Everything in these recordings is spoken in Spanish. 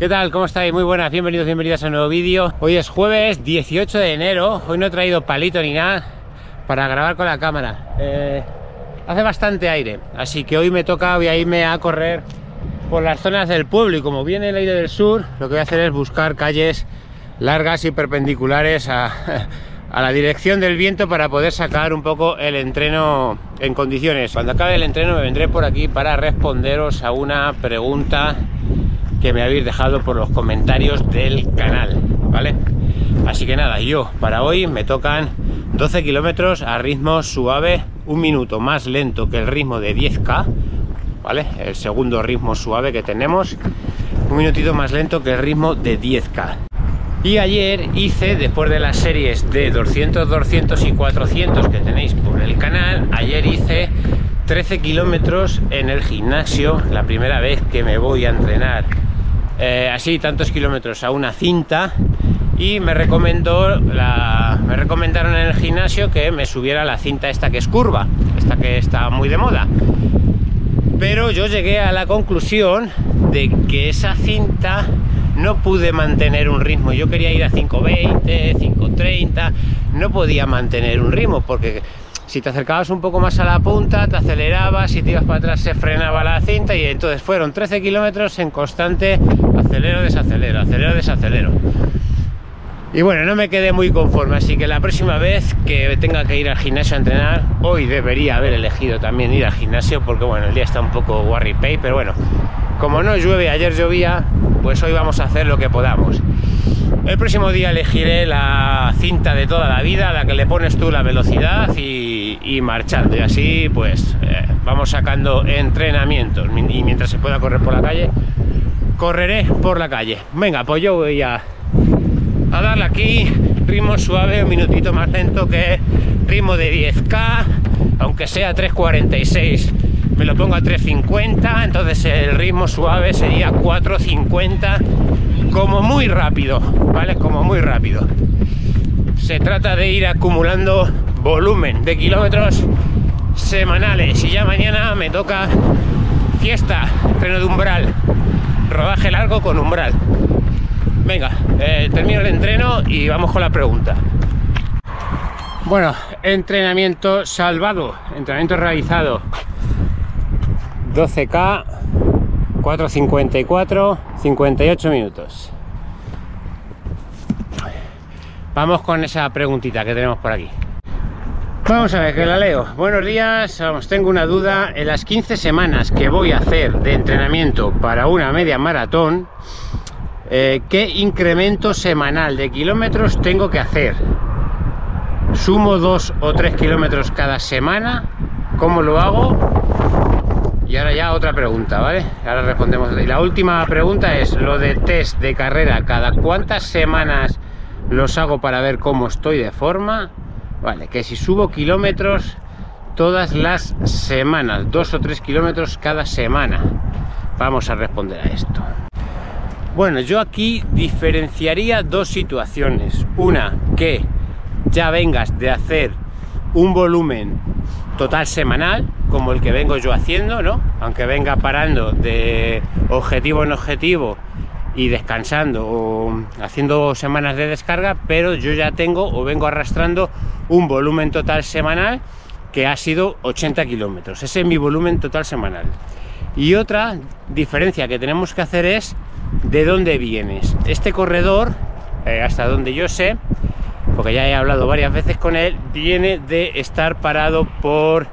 ¿Qué tal? ¿Cómo estáis? Muy buenas, bienvenidos, bienvenidas a un nuevo vídeo. Hoy es jueves 18 de enero, hoy no he traído palito ni nada para grabar con la cámara. Eh, hace bastante aire, así que hoy me toca, voy a irme a correr por las zonas del pueblo y como viene el aire del sur, lo que voy a hacer es buscar calles largas y perpendiculares a, a la dirección del viento para poder sacar un poco el entreno en condiciones. Cuando acabe el entreno me vendré por aquí para responderos a una pregunta que me habéis dejado por los comentarios del canal, ¿vale? Así que nada, yo para hoy me tocan 12 kilómetros a ritmo suave, un minuto más lento que el ritmo de 10K, ¿vale? El segundo ritmo suave que tenemos, un minutito más lento que el ritmo de 10K. Y ayer hice, después de las series de 200, 200 y 400 que tenéis por el canal, ayer hice 13 kilómetros en el gimnasio, la primera vez que me voy a entrenar eh, así tantos kilómetros a una cinta y me recomendó la, me recomendaron en el gimnasio que me subiera la cinta esta que es curva, esta que está muy de moda. Pero yo llegué a la conclusión de que esa cinta no pude mantener un ritmo. Yo quería ir a 5.20, 5.30, no podía mantener un ritmo porque si te acercabas un poco más a la punta, te acelerabas, si te ibas para atrás se frenaba la cinta y entonces fueron 13 kilómetros en constante acelero, desacelero, acelero, desacelero. Y bueno, no me quedé muy conforme, así que la próxima vez que tenga que ir al gimnasio a entrenar, hoy debería haber elegido también ir al gimnasio, porque bueno, el día está un poco worry pay, pero bueno, como no llueve, ayer llovía, pues hoy vamos a hacer lo que podamos. El próximo día elegiré la cinta de toda la vida, la que le pones tú la velocidad y, y marchando. Y así pues eh, vamos sacando entrenamientos. Y mientras se pueda correr por la calle, correré por la calle. Venga, pues yo voy a, a darle aquí ritmo suave, un minutito más lento que ritmo de 10K, aunque sea 3.46 me lo pongo a 3.50, entonces el ritmo suave sería 4.50 como muy rápido, ¿vale? Como muy rápido. Se trata de ir acumulando volumen de kilómetros semanales y ya mañana me toca fiesta, freno de umbral, rodaje largo con umbral. Venga, eh, termino el entreno y vamos con la pregunta. Bueno, entrenamiento salvado, entrenamiento realizado 12K, 4.54, 58 minutos. Vamos con esa preguntita que tenemos por aquí. Vamos a ver, que la leo. Buenos días, tengo una duda. En las 15 semanas que voy a hacer de entrenamiento para una media maratón, eh, ¿qué incremento semanal de kilómetros tengo que hacer? ¿Sumo dos o tres kilómetros cada semana? ¿Cómo lo hago? Y ahora ya otra pregunta, ¿vale? Ahora respondemos. Y la última pregunta es lo de test de carrera. ¿Cada cuántas semanas los hago para ver cómo estoy de forma? Vale, que si subo kilómetros todas las semanas, dos o tres kilómetros cada semana. Vamos a responder a esto. Bueno, yo aquí diferenciaría dos situaciones. Una, que ya vengas de hacer un volumen total semanal, como el que vengo yo haciendo, ¿no? Aunque venga parando de objetivo en objetivo y descansando o haciendo semanas de descarga, pero yo ya tengo o vengo arrastrando un volumen total semanal que ha sido 80 kilómetros. Ese es mi volumen total semanal. Y otra diferencia que tenemos que hacer es de dónde vienes. Este corredor, eh, hasta donde yo sé, porque ya he hablado varias veces con él, viene de estar parado por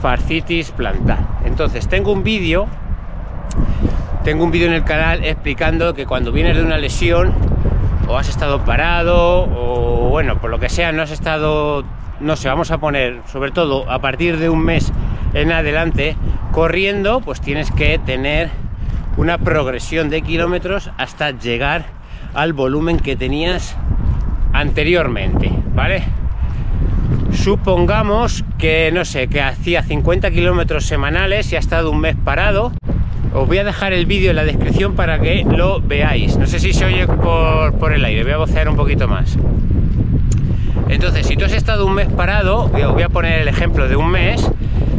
fascitis plantar. Entonces, tengo un vídeo, tengo un vídeo en el canal explicando que cuando vienes de una lesión o has estado parado o bueno, por lo que sea, no has estado, no sé, vamos a poner, sobre todo a partir de un mes en adelante, corriendo, pues tienes que tener una progresión de kilómetros hasta llegar al volumen que tenías anteriormente, ¿vale? Supongamos que, no sé, que hacía 50 kilómetros semanales y ha estado un mes parado. Os voy a dejar el vídeo en la descripción para que lo veáis. No sé si se oye por, el aire, voy a vocear un poquito más. Entonces, si tú has estado un mes parado, os voy a poner el ejemplo de un mes,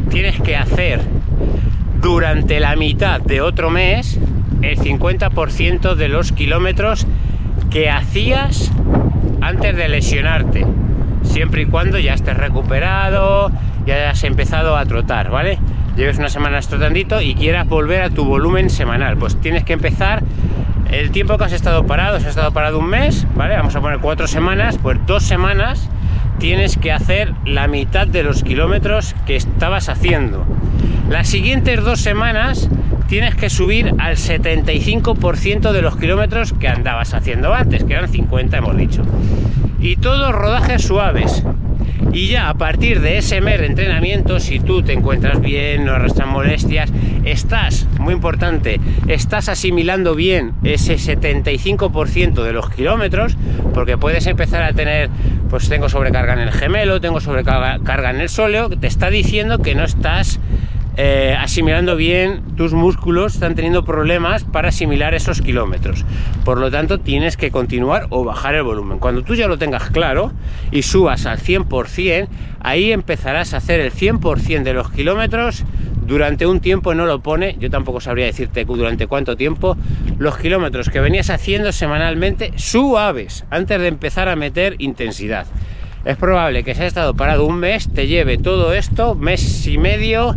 tienes que hacer durante la mitad de otro mes el 50% de los kilómetros que hacías antes de lesionarte. Siempre y cuando ya estés recuperado, ya hayas empezado a trotar, ¿vale? Lleves unas semanas trotandito y quieras volver a tu volumen semanal. Pues tienes que empezar el tiempo que has estado parado, si has estado parado un mes, ¿vale? Vamos a poner cuatro semanas, pues dos semanas tienes que hacer la mitad de los kilómetros que estabas haciendo. Las siguientes dos semanas tienes que subir al 75% de los kilómetros que andabas haciendo antes, que eran 50 hemos dicho. Y todos rodajes suaves. Y ya a partir de ese mes de entrenamiento, si tú te encuentras bien, no arrastras molestias, estás, muy importante, estás asimilando bien ese 75% de los kilómetros, porque puedes empezar a tener, pues tengo sobrecarga en el gemelo, tengo sobrecarga en el sóleo, te está diciendo que no estás eh, asimilando bien tus músculos, están teniendo problemas para asimilar esos kilómetros. Por lo tanto, tienes que continuar o bajar el volumen. Cuando tú ya lo tengas claro y subas al 100%, ahí empezarás a hacer el 100% de los kilómetros durante un tiempo no lo pone, yo tampoco sabría decirte durante cuánto tiempo, los kilómetros que venías haciendo semanalmente suaves antes de empezar a meter intensidad. Es probable que si has estado parado un mes, te lleve todo esto, mes y medio,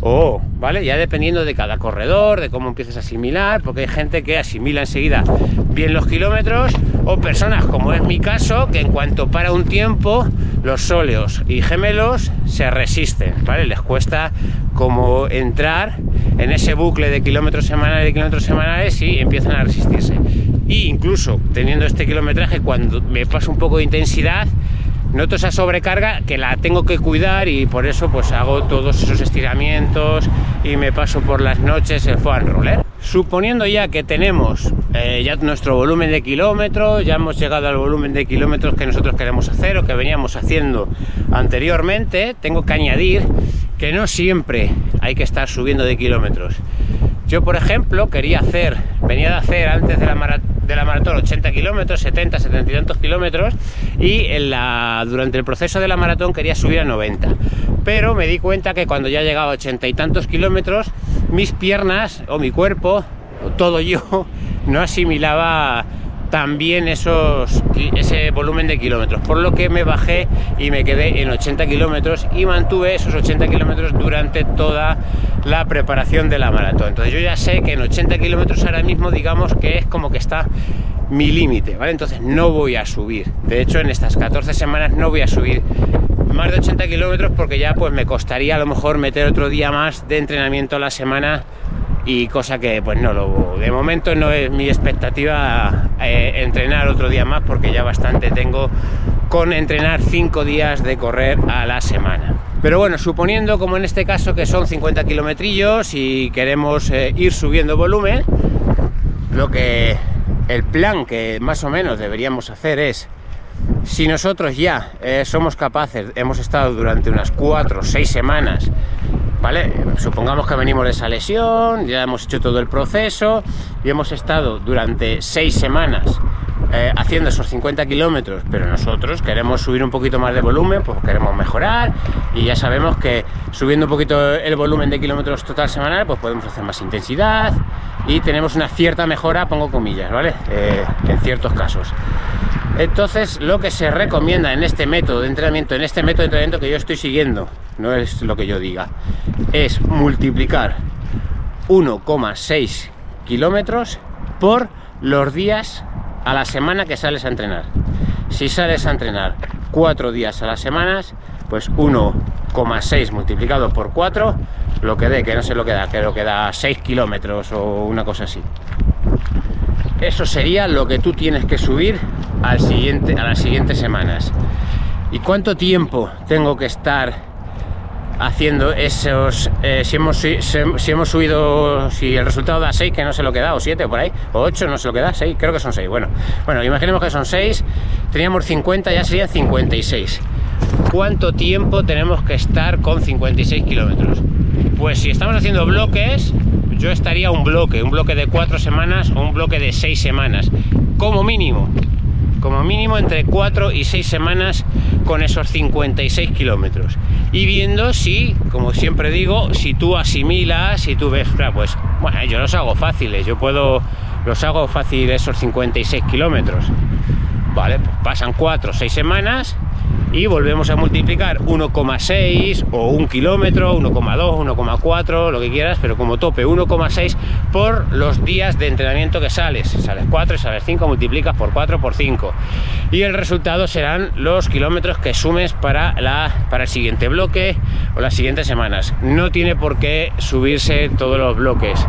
o, ¿vale? Ya dependiendo de cada corredor, de cómo empieces a asimilar, porque hay gente que asimila enseguida bien los kilómetros, o personas como es mi caso, que en cuanto para un tiempo, los sóleos y gemelos se resisten, ¿vale? Les cuesta como entrar en ese bucle de kilómetros semanales y kilómetros semanales y empiezan a resistirse. Y incluso teniendo este kilometraje, cuando me pasa un poco de intensidad, noto esa sobrecarga que la tengo que cuidar y por eso pues hago todos esos estiramientos y me paso por las noches el foam roller. Suponiendo ya que tenemos eh, ya nuestro volumen de kilómetros, ya hemos llegado al volumen de kilómetros que nosotros queremos hacer o que veníamos haciendo anteriormente, tengo que añadir que no siempre hay que estar subiendo de kilómetros. Yo, por ejemplo, quería hacer, venía de hacer antes de la maratón de la maratón 80 kilómetros, 70, 70 y tantos kilómetros y durante el proceso de la maratón quería subir a 90. Pero me di cuenta que cuando ya llegaba a 80 y tantos kilómetros, mis piernas o mi cuerpo, o todo yo, no asimilaba también esos, ese volumen de kilómetros, por lo que me bajé y me quedé en 80 kilómetros y mantuve esos 80 kilómetros durante toda la preparación de la maratón. Entonces yo ya sé que en 80 kilómetros ahora mismo digamos que es como que está mi límite, ¿vale? Entonces no voy a subir. De hecho, en estas 14 semanas no voy a subir más de 80 kilómetros porque ya pues me costaría a lo mejor meter otro día más de entrenamiento a la semana y cosa que pues no lo de momento no es mi expectativa eh, entrenar otro día más porque ya bastante tengo con entrenar 5 días de correr a la semana. Pero bueno suponiendo como en este caso que son 50 kilometrillos y queremos eh, ir subiendo volumen lo que el plan que más o menos deberíamos hacer es si nosotros ya eh, somos capaces hemos estado durante unas 4 o 6 semanas Supongamos que venimos de esa lesión, ya hemos hecho todo el proceso y hemos estado durante seis semanas eh, haciendo esos 50 kilómetros, pero nosotros queremos subir un poquito más de volumen, pues queremos mejorar y ya sabemos que subiendo un poquito el volumen de kilómetros total semanal, pues podemos hacer más intensidad y tenemos una cierta mejora, pongo comillas, ¿vale? Eh, en ciertos casos. Entonces, lo que se recomienda en este método de entrenamiento, en este método de entrenamiento que yo estoy siguiendo, no es lo que yo diga, es multiplicar 1,6 kilómetros por los días a la semana que sales a entrenar. Si sales a entrenar 4 días a la semana, pues 1,6 multiplicado por 4, lo que dé, que no sé lo que da, lo que da 6 kilómetros o una cosa así. Eso sería lo que tú tienes que subir al siguiente, a las siguientes semanas. ¿Y cuánto tiempo tengo que estar haciendo esos... Eh, si, hemos, si, hemos subido... Si el resultado da 6, que no sé lo que da, o 7 o por ahí, o 8, no sé lo que da, 6, creo que son 6. Bueno, bueno, imaginemos que son 6, teníamos 50, ya serían 56. ¿Cuánto tiempo tenemos que estar con 56 kilómetros? Pues si estamos haciendo bloques, yo estaría un bloque, un bloque de cuatro semanas o un bloque de seis semanas, como mínimo. como mínimo entre 4 y 6 semanas con esos 56 kilómetros. Y viendo si, como siempre digo, si tú asimilas, si tú ves, pues, bueno, yo los hago fáciles, yo puedo, los hago fácil esos 56 kilómetros. Vale, pues pasan 4 o 6 semanas y volvemos a multiplicar 1,6 o 1 kilómetro, 1,2, 1,4, lo que quieras, pero como tope 1,6 por los días de entrenamiento que sales. Sales 4 y sales 5, multiplicas por 4 por 5. Y el resultado serán los kilómetros que sumes para, la, para el siguiente bloque o las siguientes semanas. No tiene por qué subirse todos los bloques.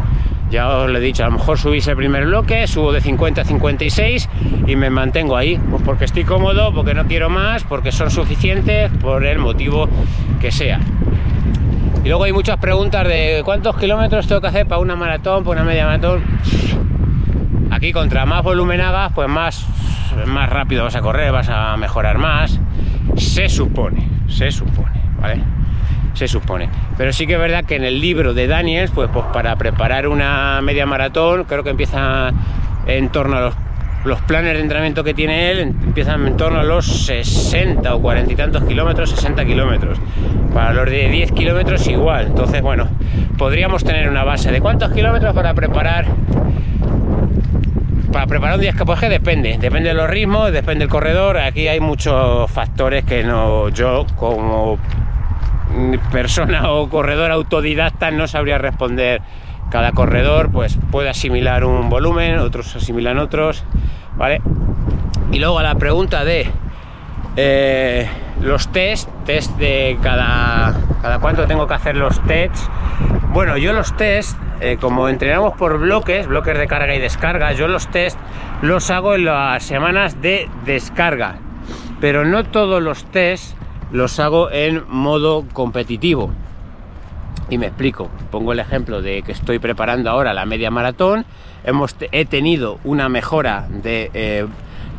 Ya os lo he dicho, a lo mejor subís el primer bloque, subo de 50 a 56 y me mantengo ahí, pues porque estoy cómodo, porque no quiero más, porque son suficientes, por el motivo que sea. Y luego hay muchas preguntas de cuántos kilómetros tengo que hacer para una maratón, para una media maratón. Aquí contra más volumen hagas, pues más, más rápido vas a correr, vas a mejorar más. Se supone, se supone, ¿vale? Se supone. Pero sí que es verdad que en el libro de Daniels, pues, pues para preparar una media maratón, creo que empieza en torno a los, planes de entrenamiento que tiene él, empiezan en torno a los 60 o 40 y tantos kilómetros, 60 kilómetros. Para los de 10 kilómetros igual. Entonces, bueno, podríamos tener una base de cuántos kilómetros para preparar para preparar un día pues que depende, depende de los ritmos, depende del corredor. Aquí hay muchos factores que no yo como persona o corredor autodidacta no sabría responder. Cada corredor pues puede asimilar un volumen, otros asimilan otros, ¿vale? Y luego a la pregunta de eh, los test, test de cada, cada cuánto tengo que hacer los tests. Bueno, yo los test, eh, como entrenamos por bloques, bloques de carga y descarga, yo los test los hago en las semanas de descarga. Pero no todos los tests los hago en modo competitivo. Y me explico, pongo el ejemplo de que estoy preparando ahora la media maratón, hemos, he tenido una mejora de eh,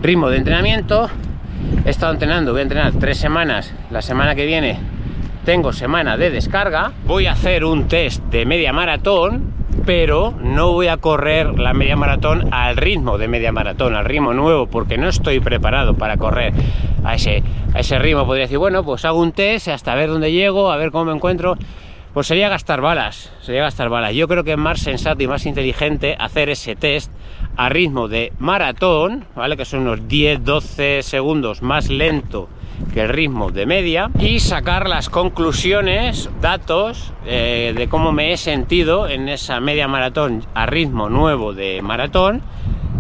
ritmo de entrenamiento, he estado entrenando, voy a entrenar tres semanas, la semana que viene tengo semana de descarga, voy a hacer un test de media maratón pero no voy a correr la media maratón al ritmo de media maratón, al ritmo nuevo, porque no estoy preparado para correr a ese, ritmo. Podría decir, bueno, pues hago un test hasta ver dónde llego, a ver cómo me encuentro. Pues sería gastar balas, sería gastar balas. Yo creo que es más sensato y más inteligente hacer ese test a ritmo de maratón, ¿vale? Que son unos 10-12 segundos más lento que el ritmo de media y sacar las conclusiones, datos eh, de cómo me he sentido en esa media maratón a ritmo nuevo de maratón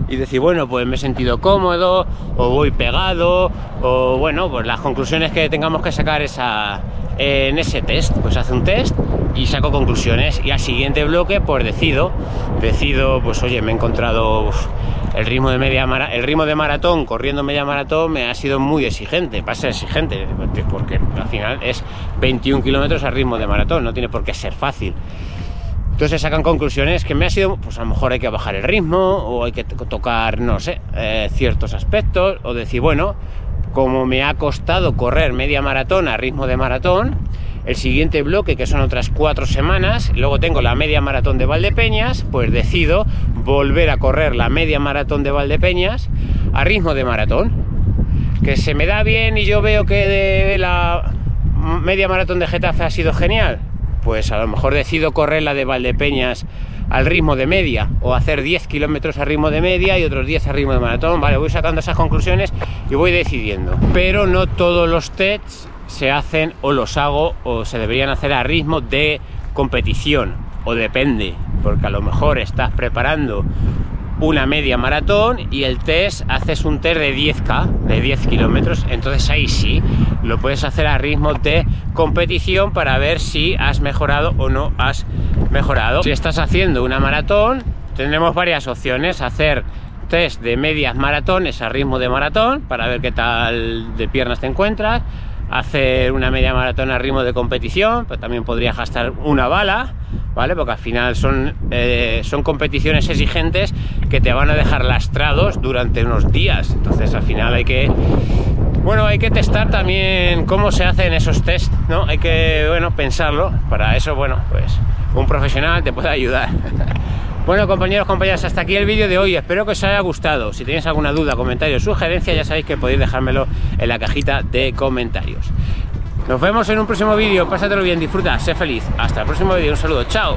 y decir, bueno, pues me he sentido cómodo o voy pegado o bueno, pues las conclusiones que tengamos que sacar esa, en ese test, pues hace un test y saco conclusiones y al siguiente bloque pues decido, decido pues oye, me he encontrado el ritmo de media el ritmo de maratón corriendo media maratón me ha sido muy exigente, va a ser exigente porque al final es 21 kilómetros al ritmo de maratón, no tiene por qué ser fácil. Entonces sacan conclusiones que me ha sido, pues a lo mejor hay que bajar el ritmo o hay que tocar, no sé, eh, ciertos aspectos o decir, bueno, como me ha costado correr media maratón a ritmo de maratón, el siguiente bloque, que son otras cuatro semanas, luego tengo la media maratón de Valdepeñas, pues decido volver a correr la media maratón de Valdepeñas a ritmo de maratón. Que se me da bien y yo veo que la media maratón de Getafe ha sido genial, pues a lo mejor decido correr la de Valdepeñas al ritmo de media o hacer 10 kilómetros a ritmo de media y otros 10 a ritmo de maratón, vale, voy sacando esas conclusiones y voy decidiendo. Pero no todos los tests se hacen o los hago o se deberían hacer a ritmo de competición. O depende, porque a lo mejor estás preparando una media maratón y el test haces un test de 10k, de 10 kilómetros, entonces ahí sí lo puedes hacer a ritmo de competición para ver si has mejorado o no has mejorado. Si estás haciendo una maratón, tendremos varias opciones, hacer test de medias maratones a ritmo de maratón para ver qué tal de piernas te encuentras, hacer una media maratón a ritmo de competición, pero también podría gastar una bala, ¿vale? Porque al final son, eh, son competiciones exigentes que te van a dejar lastrados durante unos días. Entonces al final hay que. Bueno, hay que testar también cómo se hacen esos test, ¿no? Hay que, bueno, pensarlo. Para eso, bueno, pues un profesional te puede ayudar. Bueno, compañeros, compañeras, hasta aquí el vídeo de hoy. Espero que os haya gustado. Si tenéis alguna duda, comentario, sugerencia, ya sabéis que podéis dejármelo en la cajita de comentarios. Nos vemos en un próximo vídeo. Pásatelo bien, disfruta, sé feliz. Hasta el próximo vídeo. Un saludo. Chao.